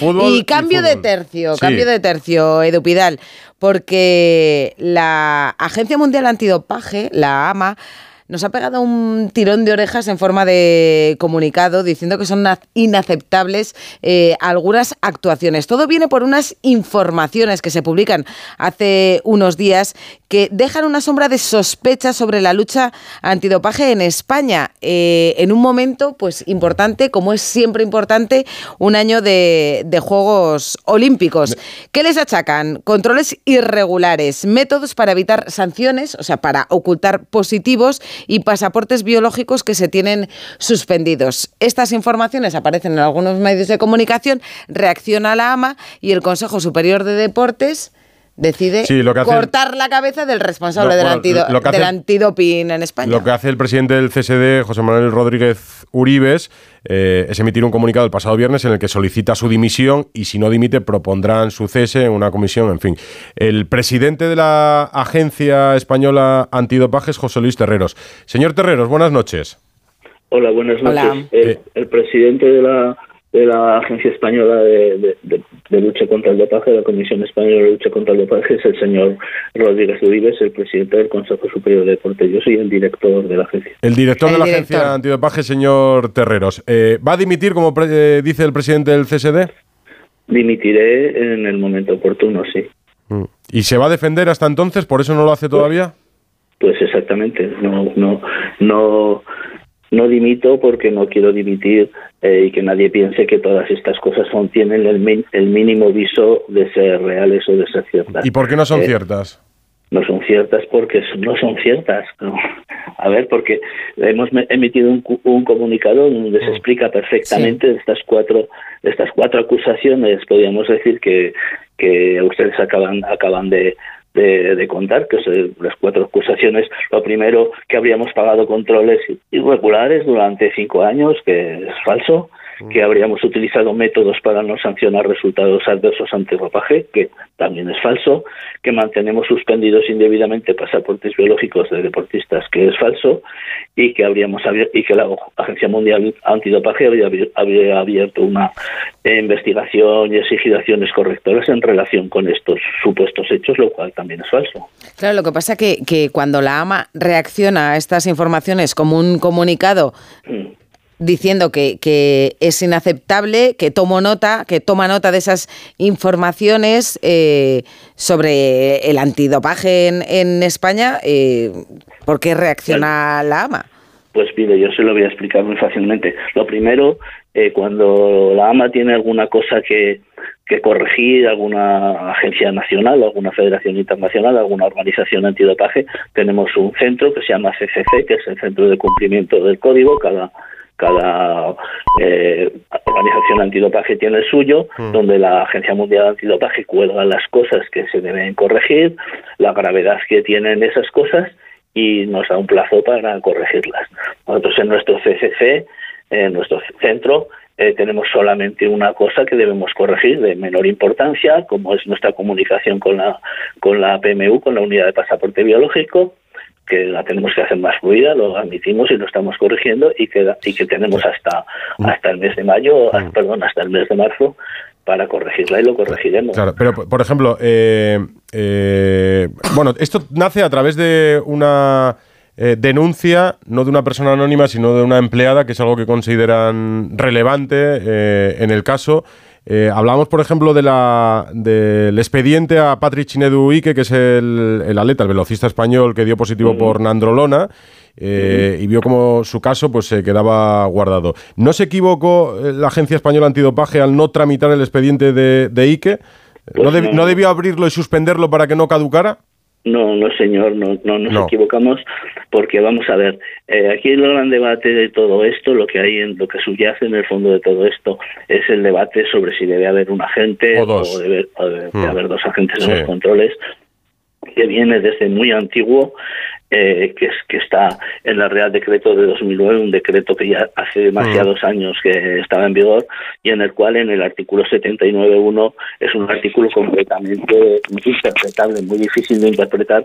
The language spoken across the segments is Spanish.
y cambio de tercio, cambio de tercio, Edu Pidal, porque la Agencia Mundial Antidopaje, la AMA, nos ha pegado un tirón de orejas en forma de comunicado diciendo que son inaceptables eh, algunas actuaciones. Todo viene por unas informaciones que se publican hace unos días que dejan una sombra de sospecha sobre la lucha antidopaje en España eh, en un momento pues importante, como es siempre importante, un año de, de Juegos Olímpicos. ¿Qué les achacan? Controles irregulares, métodos para evitar sanciones, o sea, para ocultar positivos y pasaportes biológicos que se tienen suspendidos. Estas informaciones aparecen en algunos medios de comunicación, reacciona la AMA y el Consejo Superior de Deportes decide cortar la cabeza del responsable del, antidoping en España. Lo que hace el presidente del CSD, José Manuel Rodríguez Uribes, eh, es emitir un comunicado el pasado viernes en el que solicita su dimisión y si no dimite propondrán su cese en una comisión, en fin. El presidente de la Agencia Española Antidopaje es José Luis Terreros. Señor Terreros, buenas noches. Hola, buenas noches. Eh, el presidente de la de la Agencia Española de, Lucha contra el Dopaje, de la Comisión Española de Lucha contra el Dopaje, es el señor Rodríguez Uribe, el presidente del Consejo Superior de Deporte. Yo soy el director de la agencia. El director de la Agencia Antidopaje, señor Terreros. Eh, ¿Va a dimitir, como eh, dice el presidente del CSD? Dimitiré en el momento oportuno, sí. Mm. ¿Y se va a defender hasta entonces? ¿Por eso no lo hace todavía? Pues, pues exactamente. No, no, no no dimito porque no quiero dimitir eh, y que nadie piense que todas estas cosas son, tienen el, el, mínimo viso de ser reales o de ser ciertas. ¿Y por qué no son eh, ciertas? No son ciertas porque no son ciertas. A ver, porque hemos emitido un, un comunicado donde se mm. explica perfectamente estas cuatro estas cuatro acusaciones, podríamos decir que, que ustedes acaban acaban de, de, contar, que son las cuatro acusaciones. Lo primero, que habríamos pagado controles irregulares durante cinco años, que es falso que habríamos utilizado métodos para no sancionar resultados adversos ante ropaje, que también es falso, que mantenemos suspendidos indebidamente pasaportes biológicos de deportistas, que es falso, y que habríamos y que la Agencia Mundial Antidopaje habría, abierto una investigación y exigido acciones correctoras en relación con estos supuestos hechos, lo cual también es falso. Claro, lo que pasa que, que cuando la AMA reacciona a estas informaciones como un comunicado mm diciendo que, que, es inaceptable, que tomo nota, que toma nota de esas informaciones eh, sobre el antidopaje en, en España, eh, ¿por qué reacciona la AMA? Pues mire, yo se lo voy a explicar muy fácilmente. Lo primero, eh, cuando la AMA tiene alguna cosa que, que corregir, alguna agencia nacional, alguna federación internacional, alguna organización antidopaje, tenemos un centro que se llama CCC, que es el Centro de Cumplimiento del Código. Cada cada eh, organización antidopaje tiene el suyo, mm. donde la Agencia Mundial Antidopaje cuelga las cosas que se deben corregir, la gravedad que tienen esas cosas y nos da un plazo para corregirlas. Nosotros en nuestro CCC, en nuestro centro, eh, tenemos solamente una cosa que debemos corregir de menor importancia, como es nuestra comunicación con la, con la PMU, con la unidad de pasaporte biológico, que la tenemos que hacer más fluida, lo admitimos y lo estamos corrigiendo y que, y que tenemos hasta, mm. hasta el mes de mayo, mm. perdón, hasta el mes de marzo para corregirla y lo corregiremos. Claro, pero por ejemplo, eh, eh, bueno, esto nace a través de una eh, denuncia, no de una persona anónima, sino de una empleada, que es algo que consideran relevante en el caso. Eh, hablamos, por ejemplo, de la, del expediente a Patrick Chinedu Ike, que es el, el, atleta, el velocista español que dio positivo por Nandrolona. Eh, y vio como su caso pues se quedaba guardado. ¿No se equivocó eh, la Agencia Española Antidopaje al no tramitar el expediente de, de Ike? ¿No, pues ¿No debió abrirlo y suspenderlo para que no caducara? No, no, señor, no, no nos equivocamos porque vamos a ver, eh, aquí el gran debate de todo esto, lo que hay en lo que subyace en el fondo de todo esto es el debate sobre si debe haber un agente o, debe, hmm. haber dos agentes en los controles que viene desde muy antiguo eh, que, es, que está en el Real Decreto de 2009, un decreto que ya hace demasiados mm. años que estaba en vigor y en el cual en el artículo 79.1 es un artículo completamente interpretable, muy difícil de interpretar.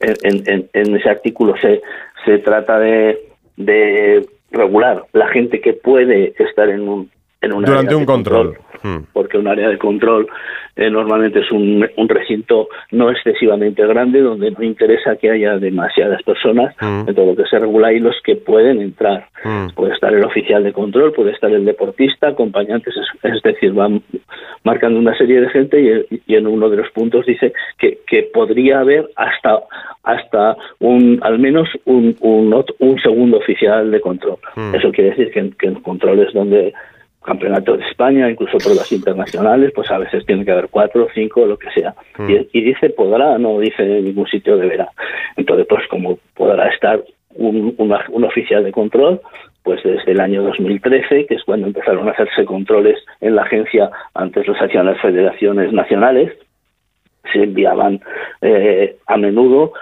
En, en, ese artículo se, se trata de, de regular la gente que puede estar en un en un Durante área un de control. Hmm. Porque un área de control eh, normalmente es un, un, recinto no excesivamente grande donde no interesa que haya demasiadas personas. Mm. Entonces, lo que se regula ahí los que pueden entrar. Mm. Puede estar el oficial de control, puede estar el deportista, acompañantes, es, es decir, van marcando una serie de gente y, y, en uno de los puntos dice que, que podría haber hasta hasta un al menos un, un, un segundo oficial de control. Mm. Eso quiere decir que, que el control es donde campeonato de España, incluso pruebas internacionales, pues a veces tiene que haber cuatro, cinco, lo que sea. Mm. Y, y, dice podrá, no dice en ningún sitio deberá. Entonces, pues como podrá estar un, oficial de control, pues desde el año 2013, que es cuando empezaron a hacerse controles en la agencia, antes los hacían las federaciones nacionales, se enviaban eh, a menudo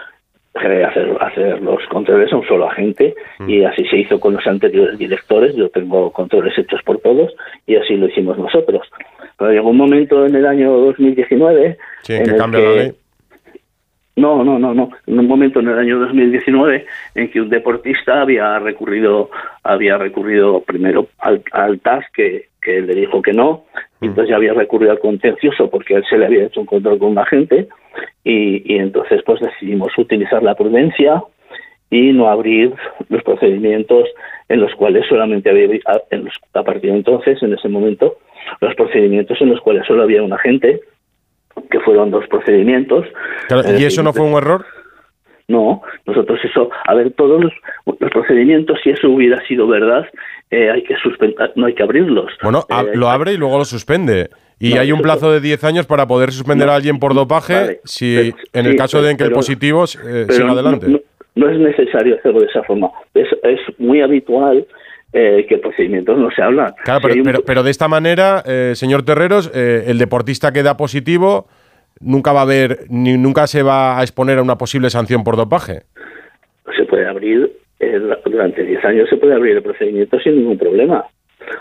hacer, hacer los controles a un solo agente Mm. y así se hizo con los anteriores directores. Yo tengo controles hechos por todos y así lo hicimos nosotros. Pero llegó un momento en el año 2019 sí, en que cambia que, la ley. No, no, no, no. En un momento en el año 2019 en que un deportista había recurrido, había recurrido primero al, al TAS que, que le dijo que no, y entonces ya había recurrido al contencioso porque él se le había hecho un control con un agente. Y, y entonces pues decidimos utilizar la prudencia y no abrir los procedimientos en los cuales solamente había en los, a partir de entonces en ese momento los procedimientos en los cuales solo había un agente que fueron dos procedimientos. Claro, y eso no fue un error no, nosotros eso, a ver, todos los, los procedimientos, si eso hubiera sido verdad, eh, hay que suspender, no hay que abrirlos. Bueno, eh, lo abre y luego lo suspende. Y No, hay un plazo de 10 años para poder suspender No, a alguien por dopaje vale, si pero- en el sí, caso de en que el positivo eh, siga adelante. No, no es necesario hacerlo de esa forma. Es, es muy habitual eh, que procedimientos no se hablan. Claro, pero, un- pero, pero de esta manera, eh, señor Terreros, eh, el deportista que da positivo nunca va a haber, ni nunca se va a exponer a una posible sanción por dopaje. se puede abrir, eh, durante 10 años se puede abrir el procedimiento sin ningún problema.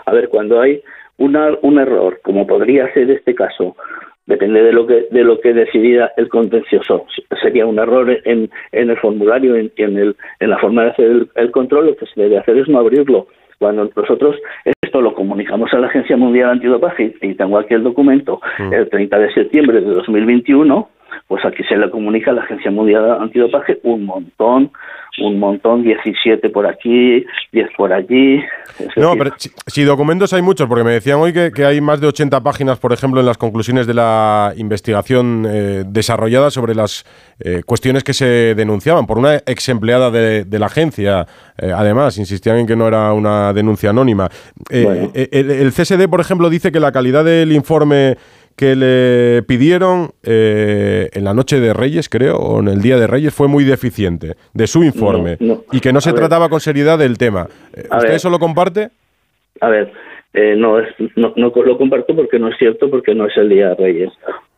A ver, cuando hay una, un error, como podría ser este caso, depende de lo que de lo que decidiera el contencioso. Sería un error en, en el formulario, en, en, el, en la forma de hacer el, el control, lo que se debe hacer es no abrirlo. Cuando nosotros esto lo comunicamos a la Agencia Mundial Antidopaje, y tengo aquí el documento, el 30 de septiembre de 2021, pues aquí se le comunica a la Agencia Mundial Antidopaje un montón, un montón, 17 por aquí, 10 por allí. No, decir, pero si, si documentos hay muchos, porque me decían hoy que, que hay más de 80 páginas, por ejemplo, en las conclusiones de la investigación eh, desarrollada sobre las eh, cuestiones que se denunciaban por una ex empleada de, de la agencia. eh, además, insistían en que no era una denuncia anónima. Eh, Bueno. eh, el, el CSD, por ejemplo, dice que la calidad del informe que le pidieron eh, en la noche de Reyes, creo, o en el día de Reyes, fue muy deficiente de su informe No, no. y que no se A ver. trataba con seriedad del tema. Eh, A ¿Usted ver. eso lo comparte? A ver, eh, no, no, no lo comparto porque no es cierto, porque no es el Día de Reyes.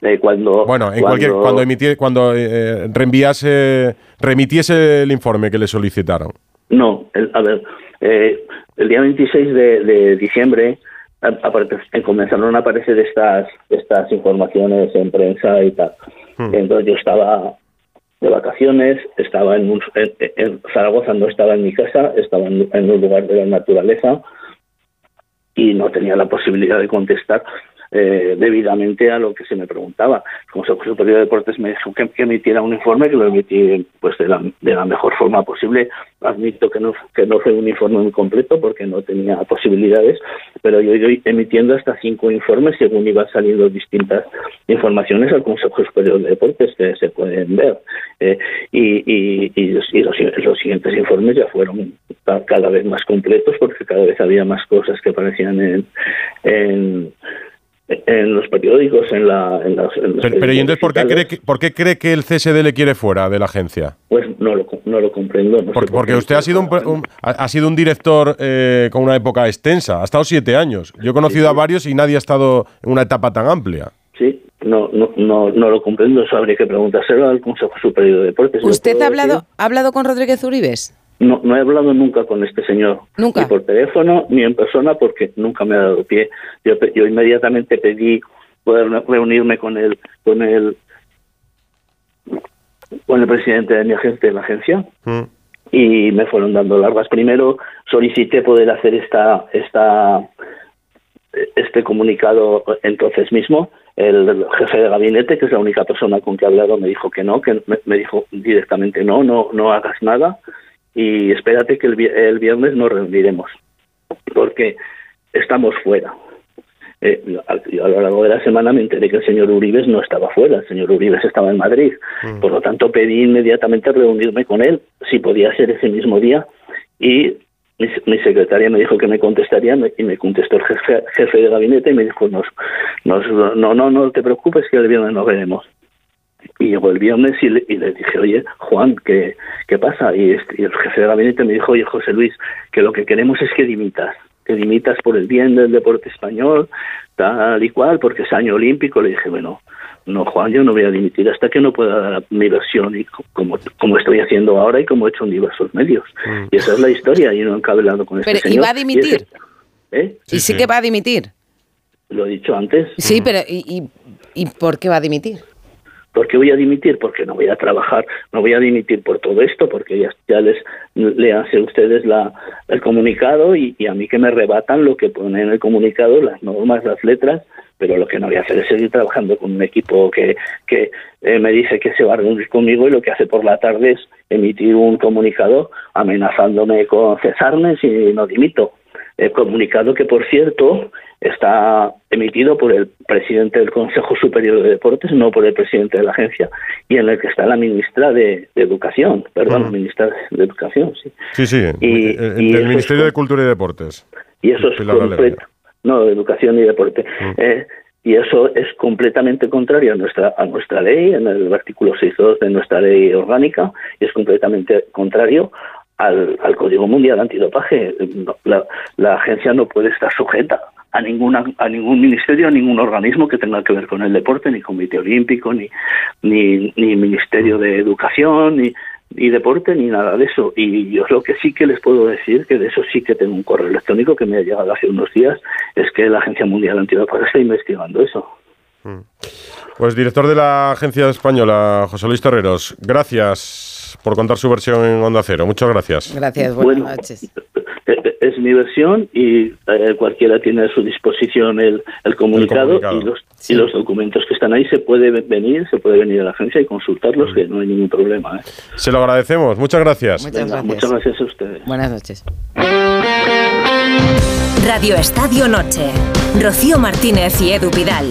Eh, cuando, Bueno, en cualquier cuando emití- cuando eh, reenviase remitiese el informe que le solicitaron. No, el- a ver, eh, el día 26 de, de diciembre eh, comenzaron a aparecer estas, estas informaciones en prensa y tal. Hmm. Entonces yo estaba de vacaciones, estaba en, un, en, en Zaragoza, no estaba en mi casa, estaba en, en un lugar de la naturaleza y no tenía la posibilidad de contestar eh, debidamente a lo que se me preguntaba. El Consejo Superior de Deportes me dijo que, emitiera un informe, que lo emití pues de la, de la mejor forma posible. Admito que no, que no fue un informe muy completo porque no tenía posibilidades, pero yo ido emitiendo hasta cinco informes según iban saliendo distintas informaciones al Consejo Superior de Deportes que se pueden ver. Eh, y y, y, los, y los, siguientes informes ya fueron ca- cada vez más completos porque cada vez había más cosas que aparecían en, en, en los periódicos, en, la, en, las, en Pero, pero ¿y entonces por qué, cree que, por qué cree que el CSD le quiere fuera de la agencia? Pues no lo, no lo comprendo. no sé Porque, por porque usted ha sido un, un- ha sido un director eh, con una época extensa, ha estado siete años. Yo he conocido a varios y nadie ha estado en una etapa tan amplia. Sí, no, no, no, no lo comprendo. Eso habría que preguntárselo al Consejo Superior de Deportes. ¿Usted ha hablado, decir- ha hablado con Rodríguez Uribes? No, no he hablado nunca con este señor. Nunca. Ni por teléfono ni en persona porque nunca me ha dado pie. Yo, pe- yo inmediatamente pedí poder reunirme con el, con el, con el presidente de mi agencia, de la agencia, Mm. y me fueron dando largas. Primero solicité poder hacer esta, esta, este comunicado entonces mismo, el jefe de gabinete, que es la única persona con que he hablado, me dijo que no, que me, dijo directamente no, no, no hagas nada y espérate que el, el viernes nos reuniremos, porque estamos fuera. Eh, yo a lo largo de la semana me enteré que el señor Uribes no estaba fuera, el señor Uribes estaba en Madrid. Mm. Por lo tanto, pedí inmediatamente reunirme con él, si podía ser ese mismo día, y mi, secretaria me dijo que me contestaría y me contestó el jefe, jefe de gabinete y me dijo, nos, nos, no, no, no te preocupes que el viernes nos veremos. Y llegó el viernes y le, y le dije, oye, Juan, ¿qué, qué pasa? Y, este, y el jefe de gabinete me dijo, oye, José Luis, que lo que queremos es que dimitas que dimitas por el bien del deporte español, tal y cual, porque es año olímpico. Le dije, bueno, no, Juan, yo no voy a dimitir hasta que no pueda dar mi versión, y como, como estoy haciendo ahora y como he hecho en diversos medios. Mm. Y esa es la historia, y no he hablando con este pero, ¿Y va a dimitir? ¿Eh? ¿Y sí, que va a dimitir? Lo he dicho antes. Sí, pero ¿y, y por qué va a dimitir? ¿Por qué voy a dimitir? Porque no voy a trabajar, no voy a dimitir por todo esto, porque ya, ya les le hace ustedes la, el comunicado y, a mí que me rebatan lo que pone en el comunicado, las normas, las letras, pero lo que no voy a hacer es seguir trabajando con un equipo que, que eh, me dice que se va a reunir conmigo y lo que hace por la tarde es emitir un comunicado amenazándome con cesarme si no dimito. El comunicado que, por cierto, está emitido por el presidente del Consejo Superior de Deportes, no por el presidente de la agencia, y en el que está la ministra de, Educación, perdón, ministra de Educación, sí. Sí, sí, y, el, Ministerio de Cultura y Deportes. Y eso es completo, no, Educación y Deporte. Eh, y eso es completamente contrario a nuestra a nuestra ley, en el artículo 6.2 de nuestra ley orgánica, y es completamente contrario al, al Código Mundial Antidopaje. La, la agencia no puede estar sujeta a ninguna a ningún ministerio, a ningún organismo que tenga que ver con el deporte, ni Comité Olímpico, ni ni, ni Ministerio de Educación, ni, ni deporte, ni nada de eso. Y yo lo que sí que les puedo decir, que de eso sí que tengo un correo electrónico que me ha llegado hace unos días, es que la Agencia Mundial Antidopaje está investigando eso. Mm. Pues director de la Agencia Española, José Luis Torreros, gracias por contar su versión en Onda Cero. Muchas gracias. Gracias, buenas noches es mi versión y eh, cualquiera tiene a su disposición el, el, comunicado, y los y los documentos que están ahí se puede venir, se puede venir a la agencia y consultarlos, que no hay ningún problema. ¿eh? Se lo agradecemos, muchas gracias. Muchas, gracias. muchas gracias a ustedes. Buenas noches. Radio Estadio Noche. Rocío Martínez y Edu Pidal.